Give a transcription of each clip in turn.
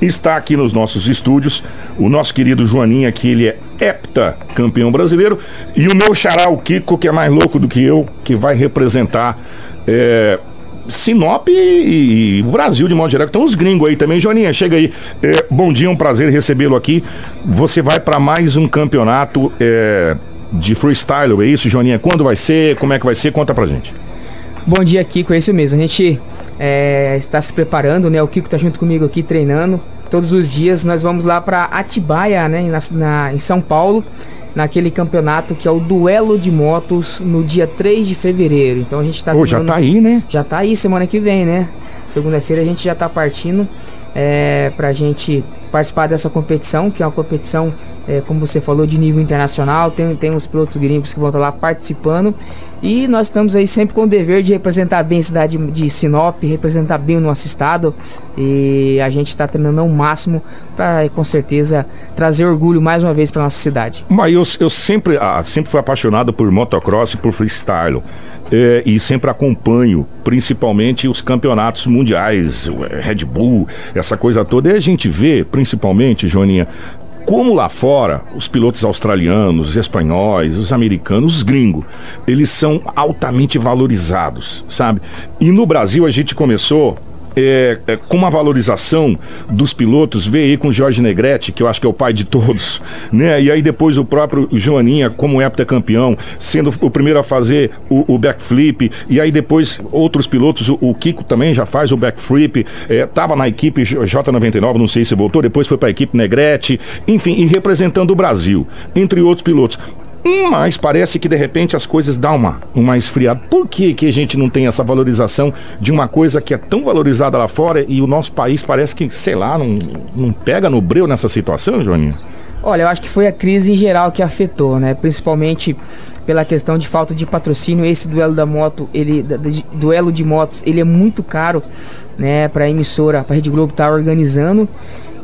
está aqui nos nossos estúdios o nosso querido Joaninha, que ele é hepta campeão brasileiro, e o meu xará, o Kiko, que é mais louco do que eu, que vai representar é, Sinop e, o Brasil de modo geral. Então os gringos aí também. Joaninha, chega aí. É, bom dia, um prazer recebê-lo aqui. Você vai para mais um campeonato é, de freestyle, é isso, Joaninha? Quando vai ser? Como é que vai ser? Conta pra gente. Bom dia, Kiko, é isso mesmo. A gente é, está se preparando, né? O Kiko está junto comigo aqui treinando. Todos os dias nós vamos lá para Atibaia, né? Na, na, em São Paulo, naquele campeonato que é o Duelo de Motos no dia 3 de fevereiro. Então a gente está. Pô, já tá aí, né? Já tá aí semana que vem, né? Segunda-feira a gente já tá partindo é, para a gente participar dessa competição, que é uma competição, é, como você falou, de nível internacional. Tem, tem os pilotos gringos que vão estar lá participando. E nós estamos aí sempre com o dever de representar bem a cidade de Sinop, representar bem o nosso estado. E a gente está treinando ao máximo para, com certeza, trazer orgulho mais uma vez para nossa cidade. Mas eu, eu sempre, ah, sempre fui apaixonado por motocross e por freestyle. É, e sempre acompanho, principalmente os campeonatos mundiais, Red Bull, essa coisa toda. E a gente vê, principalmente, Joaninha, como lá fora, os pilotos australianos, os espanhóis, os americanos, os gringos, eles são altamente valorizados, sabe? E no Brasil a gente começou é, é, com uma valorização dos pilotos, vê aí com Jorge Negrete, que eu acho que é o pai de todos, né? E aí depois o próprio Joaninha, como heptacampeão, sendo o primeiro a fazer o, o backflip, e aí depois outros pilotos, o, o, Kiko também já faz o backflip, é, tava na equipe J99, não sei se voltou, depois foi para a equipe Negrete, enfim, e representando o Brasil, entre outros pilotos. Mas parece que de repente as coisas dão uma, uma esfriada. Por que, que a gente não tem essa valorização de uma coisa que é tão valorizada lá fora e o nosso país parece que, sei lá, não, não pega no breu nessa situação, Joaninha? Olha, eu acho que foi a crise em geral que afetou, né? Principalmente pela questão de falta de patrocínio. Esse duelo da moto, ele, da, de, duelo de motos, ele é muito caro, né? Para a emissora, para a Rede Globo estar tá organizando.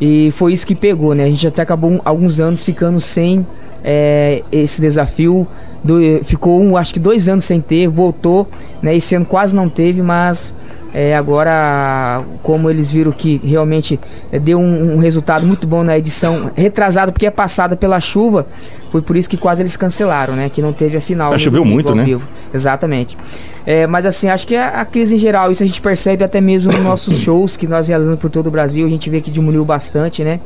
E foi isso que pegou, né? A gente até acabou alguns anos ficando sem é, esse desafio. Do, ficou, um, acho que dois anos sem ter, voltou, né? Esse ano quase não teve, mas é, agora, como eles viram que realmente é, deu um, um, resultado muito bom na edição retrasada, porque é passada pela chuva, foi por isso que quase eles cancelaram, né? Que não teve a final. Ah, choveu muito, né? Vivo. Exatamente. É, mas assim, acho que a, a, crise em geral, isso a gente percebe até mesmo nos nossos shows que nós realizamos por todo o Brasil, a gente vê que diminuiu bastante, né?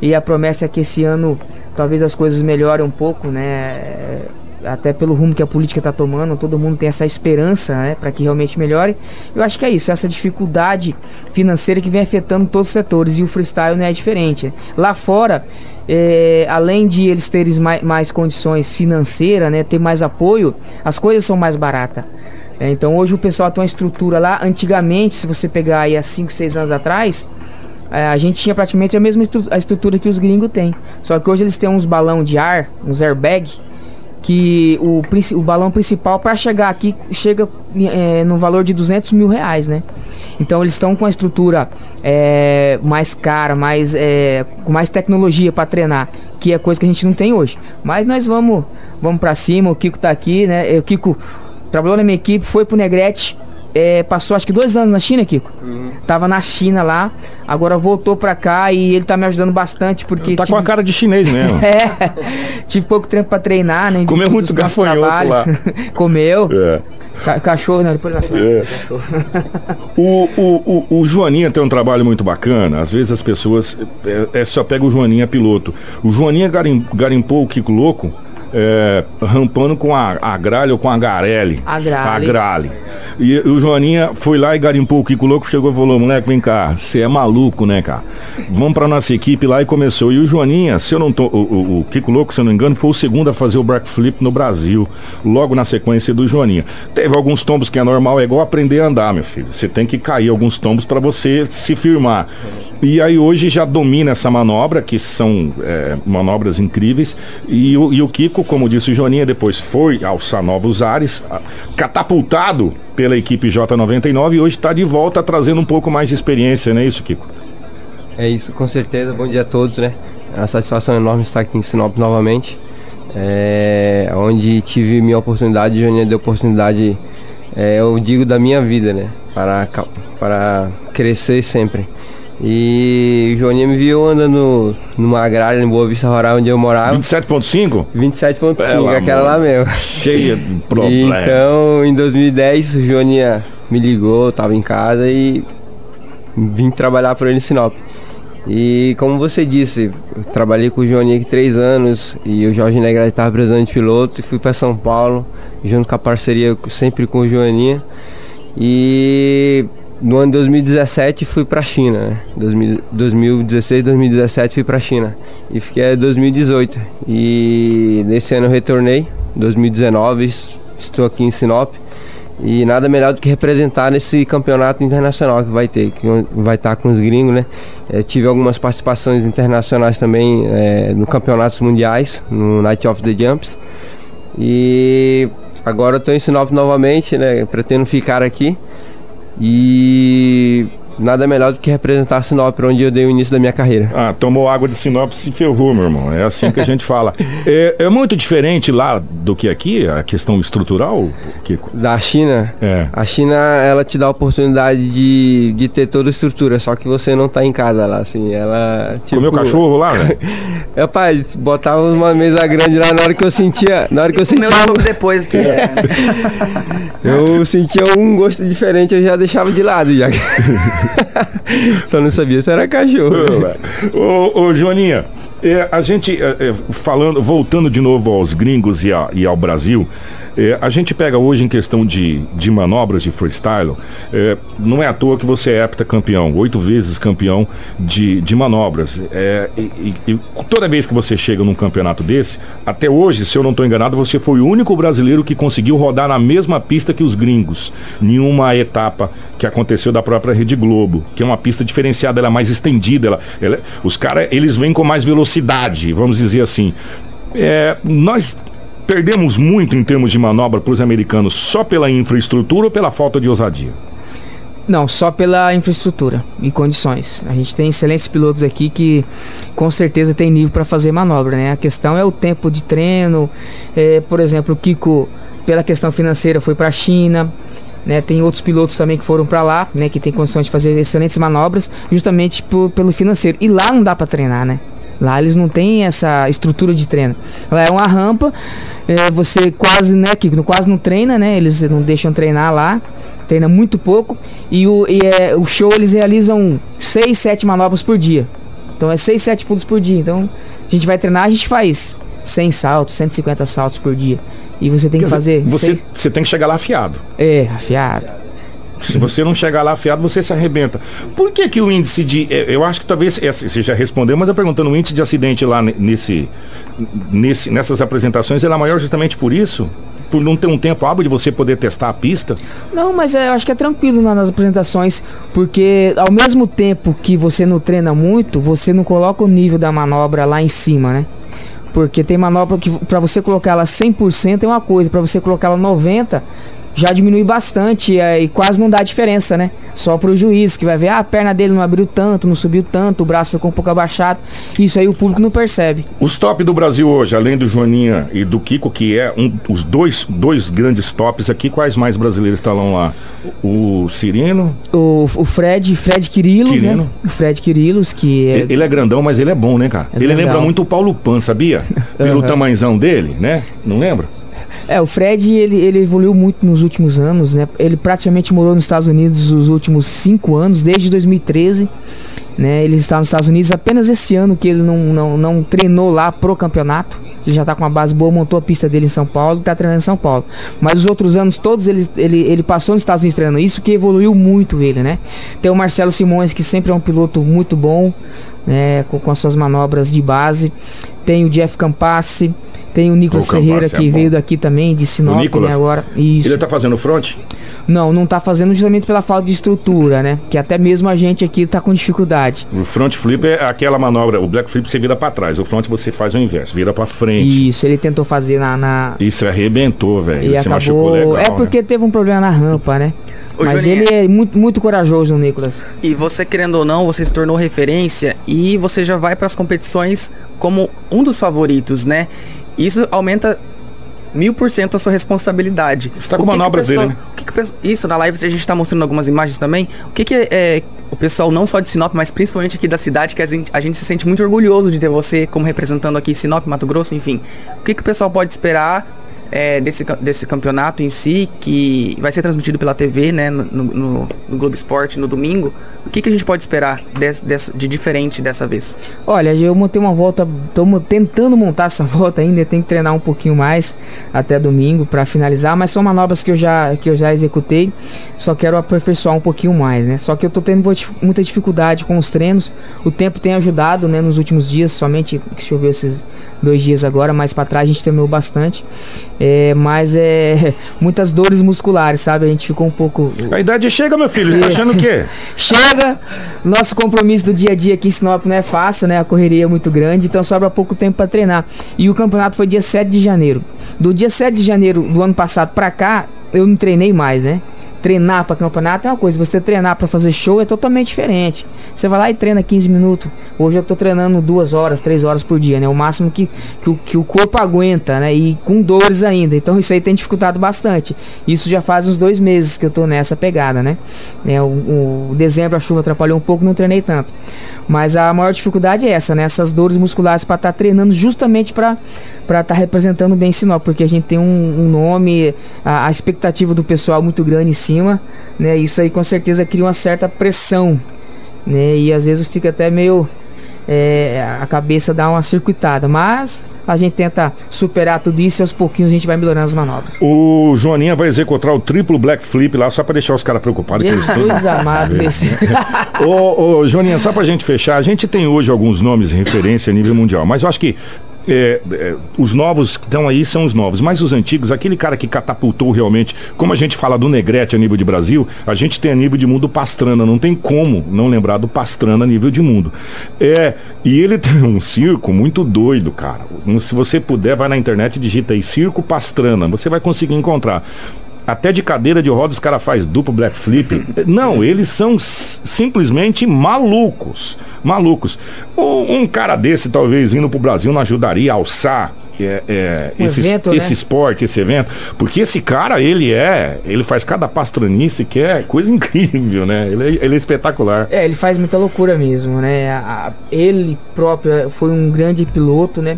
E a promessa é que esse ano talvez as coisas melhorem um pouco, né? Até pelo rumo que a política está tomando, todo mundo tem essa esperança, né, para que realmente melhore. Eu acho que é isso, essa dificuldade financeira que vem afetando todos os setores e o freestyle não é diferente. Lá fora, é, além de eles terem mais, mais condições financeiras, né, ter mais apoio, as coisas são mais baratas. É, então hoje o pessoal tem uma estrutura lá. Antigamente, se você pegar aí há 5, 6 anos atrás, a gente tinha praticamente a mesma estru a estrutura que os gringos têm. Só que hoje eles têm uns balão de ar, uns airbag, que o, o balão principal para chegar aqui chega é, no valor de 200 mil reais, né? Então eles estão com a estrutura é, mais cara, mais, é, com mais tecnologia para treinar, que é coisa que a gente não tem hoje. Mas nós vamos, vamos para cima. O Kiko tá aqui, né? O Kiko trabalhou na minha equipe, foi pro Negrete é, passou acho que dois anos na China, Kiko. Uhum. Tava na China lá, agora voltou pra cá e ele tá me ajudando bastante porque. Tá tive... com a cara de chinês mesmo. é, tive pouco tempo pra treinar, né? Comeu muito gafanhoto lá. Comeu. É. Ca cachorro, né? Depois na é. o, o, o, o Joaninha tem um trabalho muito bacana. Às vezes as pessoas é, é só pega o Joaninha piloto. O Joaninha garim, garimpou o Kiko Louco é, rampando com a, a Gralha ou com a Garelli. A Grale. A Grale. E, e, o Joaninha foi lá e garimpou o Kiko Louco, chegou e falou, moleque, vem cá, você é maluco, né, cara? Vamos pra nossa equipe lá e começou. E o Joaninha, se eu não tô, o, o, o Kiko Louco, se eu não me engano, foi o segundo a fazer o backflip no Brasil, logo na sequência do Joaninha. Teve alguns tombos que é normal, é igual aprender a andar, meu filho. Você tem que cair alguns tombos para você se firmar. E aí hoje já domina essa manobra, que são é, manobras incríveis, e e o Kiko como disse o Joninha, depois foi alçar novos ares, catapultado pela equipe J99 e hoje está de volta trazendo um pouco mais de experiência, não é isso, Kiko? É isso, com certeza. Bom dia a todos, né? Uma satisfação enorme estar aqui em Sinop novamente, é, onde tive minha oportunidade, Joninha deu oportunidade, é, eu digo, da minha vida, né? Para, para crescer sempre. E o Joaninha me viu andando numa agrária em Boa Vista Rural, onde eu morava. 27.5? 27.5, aquela lá mesmo. Cheia de problemas. Então, em 2010, o Joaninha me ligou, tava em casa e vim trabalhar para ele em Sinop. E como você disse, trabalhei com o Joaninha aqui três anos e o Jorge Negra estava precisando de piloto e fui para São Paulo, junto com a parceria sempre com o Joaninha. E no ano de 2017 fui para a China, né? 2016, 2017 fui para a China e fiquei até 2018. E nesse ano eu retornei, 2019 estou aqui em Sinop e nada melhor do que representar nesse campeonato internacional que vai ter, que vai estar com os gringos, né? É, tive algumas participações internacionais também é, no campeonatos mundiais, no Night of the Jumps. E agora estou em Sinop novamente, né? Pretendo ficar aqui. E nada melhor do que representar Sinop, onde eu dei o início da minha carreira. Ah, tomou água de Sinop e se ferrou, meu irmão. É assim que a gente fala. É, é, muito diferente lá do que aqui, a questão estrutural, Kiko? Da China? É. A China, ela te dá a oportunidade de, de ter toda a estrutura, só que você não tá em casa lá, assim. Ela. Tipo... Comeu cachorro lá, velho? Rapaz, botava uma mesa grande lá na hora que eu sentia. Na hora que eu sentia. Um... depois que. É. eu sentia um gosto diferente, eu já deixava de lado já. Só não sabia se era cachorro. ô, ô, Joaninha, é, a gente é, é, falando, voltando de novo aos gringos e, a, e ao Brasil, é, a gente pega hoje em questão de, de manobras de freestyle, é, não é à toa que você é campeão, oito vezes campeão de, de manobras. É, e, e, toda vez que você chega num campeonato desse, até hoje, se eu não estou enganado, você foi o único brasileiro que conseguiu rodar na mesma pista que os gringos, em uma etapa que aconteceu da própria Rede Globo, que é uma pista diferenciada, ela é mais estendida, ela, ela os caras eles vêm com mais velocidade, vamos dizer assim. É, nós Perdemos muito em termos de manobra para os americanos só pela infraestrutura ou pela falta de ousadia? Não, só pela infraestrutura e condições. A gente tem excelentes pilotos aqui que com certeza tem nível para fazer manobra, né? A questão é o tempo de treino. É, por exemplo, o Kiko, pela questão financeira, foi para a China. Né, tem outros pilotos também que foram para lá, né, que tem condições de fazer excelentes manobras, justamente por, pelo financeiro. E lá não dá para treinar, né? Lá eles não têm essa estrutura de treino. Lá é uma rampa, é, você quase, né, que quase não treina, né? Eles não deixam treinar lá, treina muito pouco. E o, e é, o show eles realizam 6, 7 manobras por dia. Então é 6, 7 pulos por dia. Então a gente vai treinar, a gente faz 100 saltos, 150 saltos por dia. E você tem Quer que fazer. Você, você tem que chegar lá afiado. É, afiado. Se você não chegar lá afiado, você se arrebenta. Por que que o índice de... É, eu acho que talvez... Você já respondeu, mas eu perguntando, o índice de acidente lá nesse, nesse, nessas apresentações, é maior justamente por isso? Por não ter um tempo hábil de você poder testar a pista? Não, mas é, eu acho que é tranquilo nas apresentações, porque ao mesmo tempo que você não treina muito, você não coloca o nível da manobra lá em cima, né? Porque tem manobra que para você colocar ela 100% é uma coisa, para você colocar ela 90 já diminui bastante é, e quase não dá diferença, né? Só pro juiz que vai ver, ah, a perna dele não abriu tanto, não subiu tanto, o braço ficou um pouco abaixado. Isso aí o público não percebe. Os top do Brasil hoje, além do Joaninha e do Kiko, que é um, os dois, dois grandes tops aqui, quais mais brasileiros estão lá? O Cirino? O, o Fred, Fred Quirilos, né? O Fred Quirilos, que é... Ele é grandão, mas ele é bom, né, cara? É ele lembra muito o Paulo Pan, sabia? Pelo uhum. tamanzão dele, né? Não lembra? É, o Fred, ele, ele evoluiu muito nos últimos anos, né? Ele praticamente morou nos Estados Unidos os últimos cinco anos, desde 2013. Né? Ele está nos Estados Unidos apenas esse ano que ele não, não, não treinou lá pro campeonato. Ele já está com uma base boa, montou a pista dele em São Paulo está treinando em São Paulo. Mas os outros anos todos ele, ele, ele passou nos Estados Unidos treinando. Isso que evoluiu muito ele, né? Tem o Marcelo Simões, que sempre é um piloto muito bom, né? Com, com as suas manobras de base. Tem o Jeff Campassi, tem o Nicolas o Ferreira, que é veio daqui também, de Sinop, né, agora. Isso. Ele está fazendo front? Não, não está fazendo justamente pela falta de estrutura, né? Que até mesmo a gente aqui está com dificuldade. O front flip é aquela manobra, o black flip você vira para trás, o front você faz o inverso, vira para frente. Isso, ele tentou fazer na... na... Isso arrebentou, velho. Ele acabou... machucou legal. É porque né? teve um problema na rampa, né? Ô, Mas Joaninha, ele é muito, muito corajoso, Nicolas. E você, querendo ou não, você se tornou referência e você já vai para as competições como um dos favoritos, né? Isso aumenta mil por cento a sua responsabilidade. Você tá com O manobras pessoal- dele, né? o que que isso, na live a gente tá mostrando algumas imagens também. O que que é, é, o pessoal, não só de Sinop, mas principalmente aqui da cidade, que a gente, a gente se sente muito orgulhoso de ter você como representando aqui Sinop, Mato Grosso, enfim. O que que o pessoal pode esperar é, desse, desse campeonato em si, que vai ser transmitido pela TV, né, no, no, no Globo Esporte no domingo? O que que a gente pode esperar des- dessa- de diferente dessa vez? Olha, eu montei uma volta, mo- tentando montar essa volta ainda, tenho que treinar um pouquinho mais até domingo para finalizar, mas são manobras que eu já que eu já executei, só quero aperfeiçoar um pouquinho mais, né? Só que eu tô tendo muita dificuldade com os treinos. O tempo tem ajudado, né, nos últimos dias, somente que choveu esses dois dias agora, mais para trás a gente treinou bastante. É, mas é muitas dores musculares, sabe? A gente ficou um pouco A idade chega, meu filho. Você tá achando o quê? Chega, nosso compromisso do dia a dia aqui em Sinop não é fácil, né? A correria é muito grande, então sobra pouco tempo para treinar. E o campeonato foi dia 7 de janeiro. Do dia 7 de janeiro do ano passado para cá, eu não treinei mais, né? Treinar para campeonato é uma coisa, você treinar para fazer show é totalmente diferente. Você vai lá e treina 15 minutos. Hoje eu tô treinando duas horas, três horas por dia, né? O máximo que, que, o, que o corpo aguenta, né? E com dores ainda. Então isso aí tem dificultado bastante. Isso já faz uns dois meses que eu tô nessa pegada, né? É, o, o dezembro a chuva atrapalhou um pouco, não treinei tanto. Mas a maior dificuldade é essa, né? Essas dores musculares para estar treinando justamente para para estar representando bem Sinop, porque a gente tem um, um nome, a, a expectativa do pessoal muito grande em cima, né? Isso aí com certeza cria uma certa pressão, né? E às vezes fica até meio é, a cabeça dá uma circuitada, mas a gente tenta superar tudo isso e aos pouquinhos a gente vai melhorando as manobras. O Joaninha vai executar o triplo black flip lá só pra deixar os caras preocupados. Jesus amado, esse. Ô, ô, Joaninha, só pra gente fechar, a gente tem hoje alguns nomes de referência a nível mundial, mas eu acho que é, é, os novos que estão aí são os novos, mas os antigos, aquele cara que catapultou realmente, como a gente fala do Negrete a nível de Brasil, a gente tem a nível de mundo Pastrana, não tem como não lembrar do Pastrana a nível de mundo. É, e ele tem um circo muito doido, cara. Se você puder, vai na internet e digita aí Circo Pastrana, você vai conseguir encontrar. Até de cadeira de roda os caras faz duplo black flip. Não, eles são simplesmente malucos. Malucos. Um, um cara desse, talvez, vindo pro Brasil, não ajudaria a alçar é, é, Um esse, evento, né? esse esporte, esse evento. Porque esse cara, ele é. Ele faz cada pastranice que é coisa incrível, né? Ele é, ele é espetacular. É, ele faz muita loucura mesmo, né? A- a- ele próprio foi um grande piloto, né?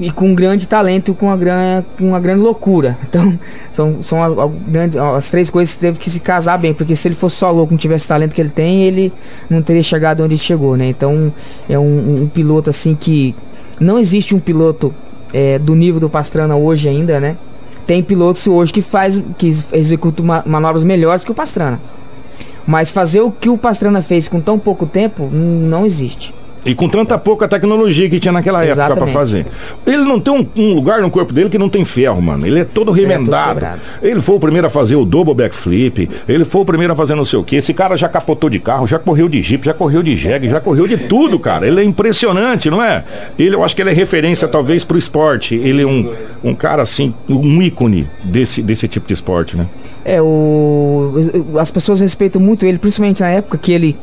E com um grande talento, com uma, gran, com uma grande loucura. Então, são, são as, as grandes, as três coisas que teve que se casar bem, porque se ele fosse só louco, não tivesse o talento que ele tem, ele não teria chegado onde ele chegou, né? Então, é um, um piloto assim que não existe um piloto é, do nível do Pastrana hoje ainda, né? Tem pilotos hoje que faz, que executam ma- manobras melhores que o Pastrana. Mas fazer o que o Pastrana fez com tão pouco tempo, não existe. E com tanta pouca tecnologia que tinha naquela época pra Exatamente. fazer. Ele não tem um, um lugar no corpo dele que não tem ferro, mano. Ele é todo remendado. quebrado. ele foi o primeiro a fazer o double backflip. Ele foi o primeiro a fazer não sei o quê. Esse cara já capotou de carro, já correu de jeep, já correu de jegue, já correu de tudo, cara. Ele é impressionante, não é? Ele, eu acho que ele é referência talvez pro esporte. Ele é um, um cara assim, um ícone desse, desse tipo de esporte, né? É, o, as pessoas respeitam muito ele, principalmente na época que ele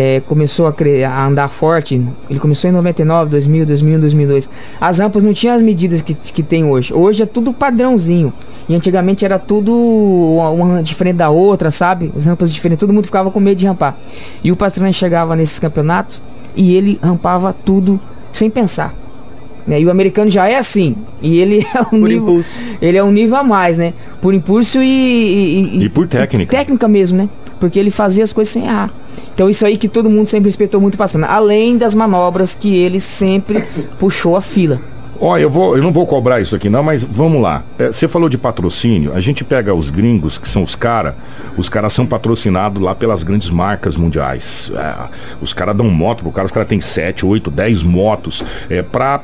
é, começou a, a andar forte. Ele começou em 99, 2000, 2001, 2002. As rampas não tinham as medidas que, que tem hoje. Hoje é tudo padrãozinho. E antigamente era tudo uma, uma diferente da outra, sabe? As rampas diferentes, todo mundo ficava com medo de rampar. E o Pastrana chegava nesses campeonatos e ele rampava tudo sem pensar. né? E o americano já é assim. E ele é um Por nível, impulso. ele é um nível a mais, né? Por impulso e, e, E por técnica. técnica mesmo, né? Porque ele fazia as coisas sem errar. Então isso aí que todo mundo sempre respeitou muito o Pastrana. Além das manobras que ele sempre puxou a fila. Ó, eu, vou, eu não vou cobrar isso aqui não, mas vamos lá. É, Você falou de patrocínio, a gente pega os gringos, que são os caras, os caras são patrocinados lá pelas grandes marcas mundiais. É, os caras dão moto pro cara, os caras têm 7, 8, 10 motos é, pra,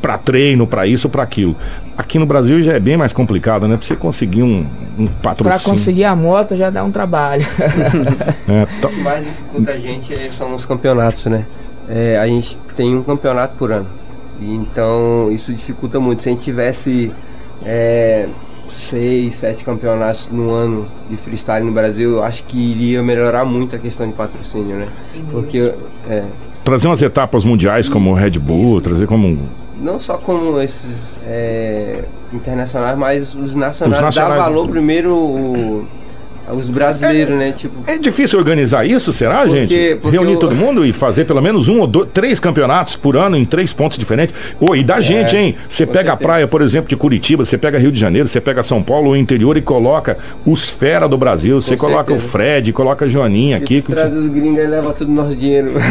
pra treino, pra isso, pra aquilo. Aqui no Brasil já é bem mais complicado, né? Pra você conseguir um, um Pra patrocínio. conseguir a moto já dá um trabalho. É, tá- O que mais dificulta a gente é- são os campeonatos, né? É, a gente tem um campeonato por ano. E Então isso dificulta muito. Se a gente tivesse é, seis, sete campeonatos no ano de freestyle no Brasil, eu acho que iria melhorar muito a questão de patrocínio, né? Porque, é, trazer umas etapas mundiais como o Red Bull, trazer como. Não só como esses é, internacionais, mas os nacionais. Os nacionais- Dá valor primeiro o- os brasileiros, né? Tipo, É difícil organizar isso, será, Porque- gente? porque Reunir o- todo mundo e fazer pelo menos um ou dois, três campeonatos por ano em três pontos diferentes. Ô, e da gente, hein? Você É, pega a certeza. praia, por exemplo, de Curitiba, você pega Rio de Janeiro, você pega São Paulo, o interior e coloca os fera do Brasil. Você coloca certeza. o Fred, coloca a Joaninha aqui. Aqui, traz os gringos e leva tudo nosso dinheiro.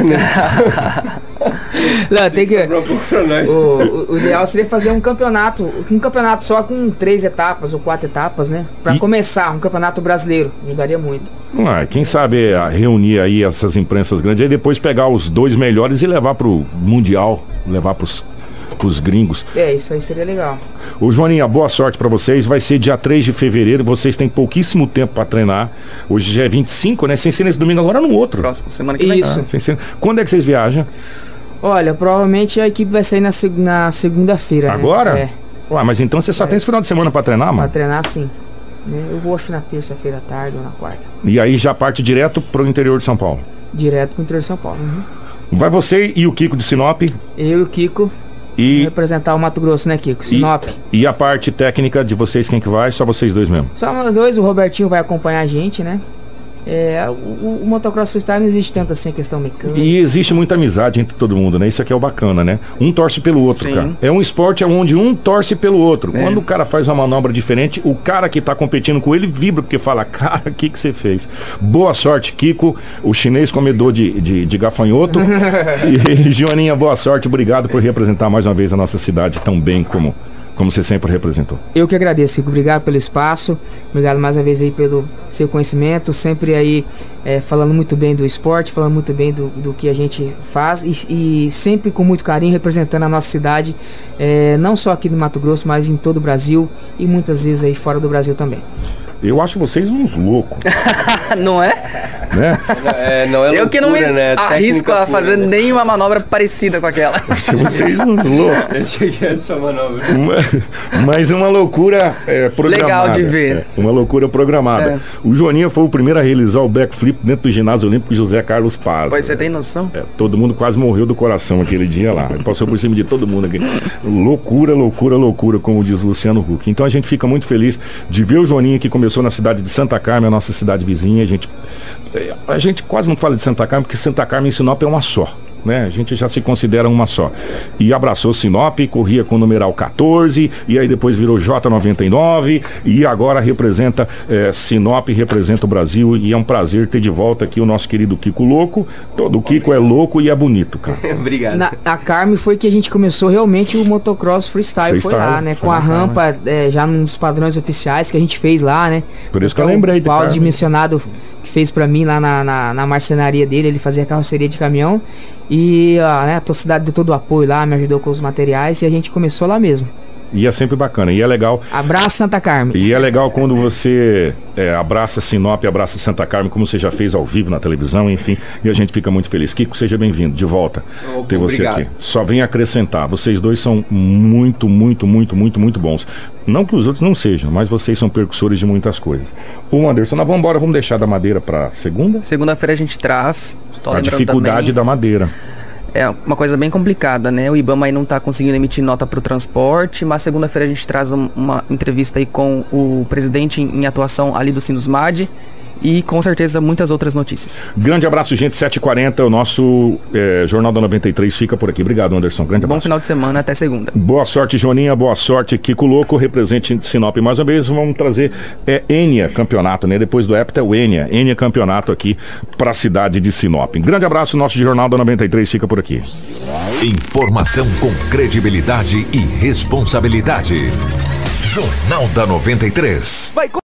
Não, tem que. O, o- o ideal seria fazer um campeonato, um campeonato só com três etapas ou quatro etapas, né? Pra E- começar, um campeonato brasileiro. Ajudaria muito. Ah, quem sabe ah, reunir aí essas imprensas grandes e depois pegar os dois melhores e levar pro Mundial, levar pros, pros gringos. É, isso aí seria legal. Ô Joaninha, boa sorte pra vocês. Vai ser dia 3 de fevereiro. Vocês têm pouquíssimo tempo pra treinar. Hoje já é 25, né? Sem ser nesse domingo, agora no outro. Próxima semana que vem. Isso. Ah, sem ser- Quando é que vocês viajam? Olha, provavelmente a equipe vai sair na, seg- na segunda-feira. né? Agora? É, Ué, mas então você só tem esse final de semana pra treinar, pra mano? treinar sim. Né? Eu vou acho que na terça-feira à tarde ou na quarta. E aí já parte direto pro interior de São Paulo. Direto pro interior de São Paulo. Uhum. Vai você e o Kiko de Sinop Eu e o Kiko e, representar o Mato Grosso, né, Kiko? Sinop. e a parte técnica de vocês, quem que vai? Só vocês dois mesmo. Só nós dois, o Robertinho vai acompanhar a gente, né? É, o, o- motocross freestyle não existe tanto assim a questão mecânica. E existe muita amizade entre todo mundo, né? Isso aqui é o bacana, né? Um torce pelo outro, Sim. cara. É um esporte onde um torce pelo outro. É. Quando o cara faz uma manobra diferente, o cara que tá competindo com ele vibra, porque fala, cara, o que que você fez? Boa sorte, Kiko, o chinês comedor de, de, de gafanhoto. e Joaninha, boa sorte, obrigado por representar mais uma vez a nossa cidade tão bem como, como você sempre representou. Eu que agradeço, Kiko. Obrigado pelo espaço. Obrigado mais uma vez aí pelo seu conhecimento. Sempre aí é, falando muito bem do esporte, falando muito bem do, do que a gente faz e, e sempre com muito carinho representando a nossa cidade, é, não só aqui no Mato Grosso, mas em todo o Brasil e muitas vezes aí fora do Brasil também. Eu acho vocês uns loucos, não é? né? É, não é Eu que não me loucura, né? arrisco a fazer pura, né? nenhuma manobra parecida com aquela. vocês uns loucos. Eu ver essa manobra. Uma- mas uma loucura é, programada. Legal de ver. É, uma loucura programada. É. O Joaninha foi o primeiro a realizar o backflip dentro do ginásio olímpico José Carlos Paz. Pois você tem noção? É, todo mundo quase morreu do coração aquele dia lá. Ele Passou por cima de todo mundo aqui. Loucura, loucura, loucura, como diz Luciano Huck. Então a gente fica muito feliz de ver o Joaninha que começou na cidade de Santa Carmen, a nossa cidade vizinha. A gente, é, a gente quase não fala de Santa Carmen, porque Santa Carmen e Sinop é uma só. Né? A gente já se considera uma só. E abraçou Sinop, corria com o numeral 14, e aí depois virou J99, e agora representa eh, Sinop, representa o Brasil, e é um prazer ter de volta aqui o nosso querido Kiko Louco. Todo Kiko é louco e é bonito, cara. Obrigado. Na, a Carme foi que a gente começou realmente o motocross freestyle, foi Freestyle, lá, né? foi Com a rampa é, já nos padrões oficiais que a gente fez lá, né? Por isso que eu Então, lembrei de O dimensionado fez pra mim lá na, na, na marcenaria dele, ele fazia carroceria de caminhão. E ó, né, a tua cidade deu todo o apoio lá, me ajudou com os materiais e a gente começou lá mesmo. E é sempre bacana. E é legal. Abraço, Santa Carmen. E é legal quando você é, abraça Sinop, abraça Santa Carmen, como você já fez ao vivo na televisão, enfim. E a gente fica muito feliz. Kiko, seja bem-vindo, de volta. Opa, ter você obrigado. aqui. Só vem acrescentar. Vocês dois são muito, muito, muito, muito, muito bons. Não que os outros não sejam, mas vocês são percussores de muitas coisas. Ô Anderson, nós vamos embora, vamos deixar da madeira para segunda? Segunda-feira a gente traz. A dificuldade também, da madeira. É uma coisa bem complicada, né? O IBAMA aí não tá conseguindo emitir nota para o transporte, mas segunda-feira a gente traz um- uma entrevista aí com o presidente em, em atuação ali do Sinusmad e com certeza muitas outras notícias. Grande abraço, gente. 7h40, o nosso é, Jornal da 93 fica por aqui. Obrigado, Anderson. Grande Bom abraço. final de semana, até segunda. Boa sorte, Joninha. Boa sorte, Kiko Louco. Represente Sinop mais uma vez. Vamos trazer é, Enia Campeonato, né? Depois do Hepta é o Enia. Enia Campeonato aqui para a cidade de Sinop. Grande abraço. Nosso Jornal da 93 fica por aqui. Informação com credibilidade e responsabilidade. Jornal da 93.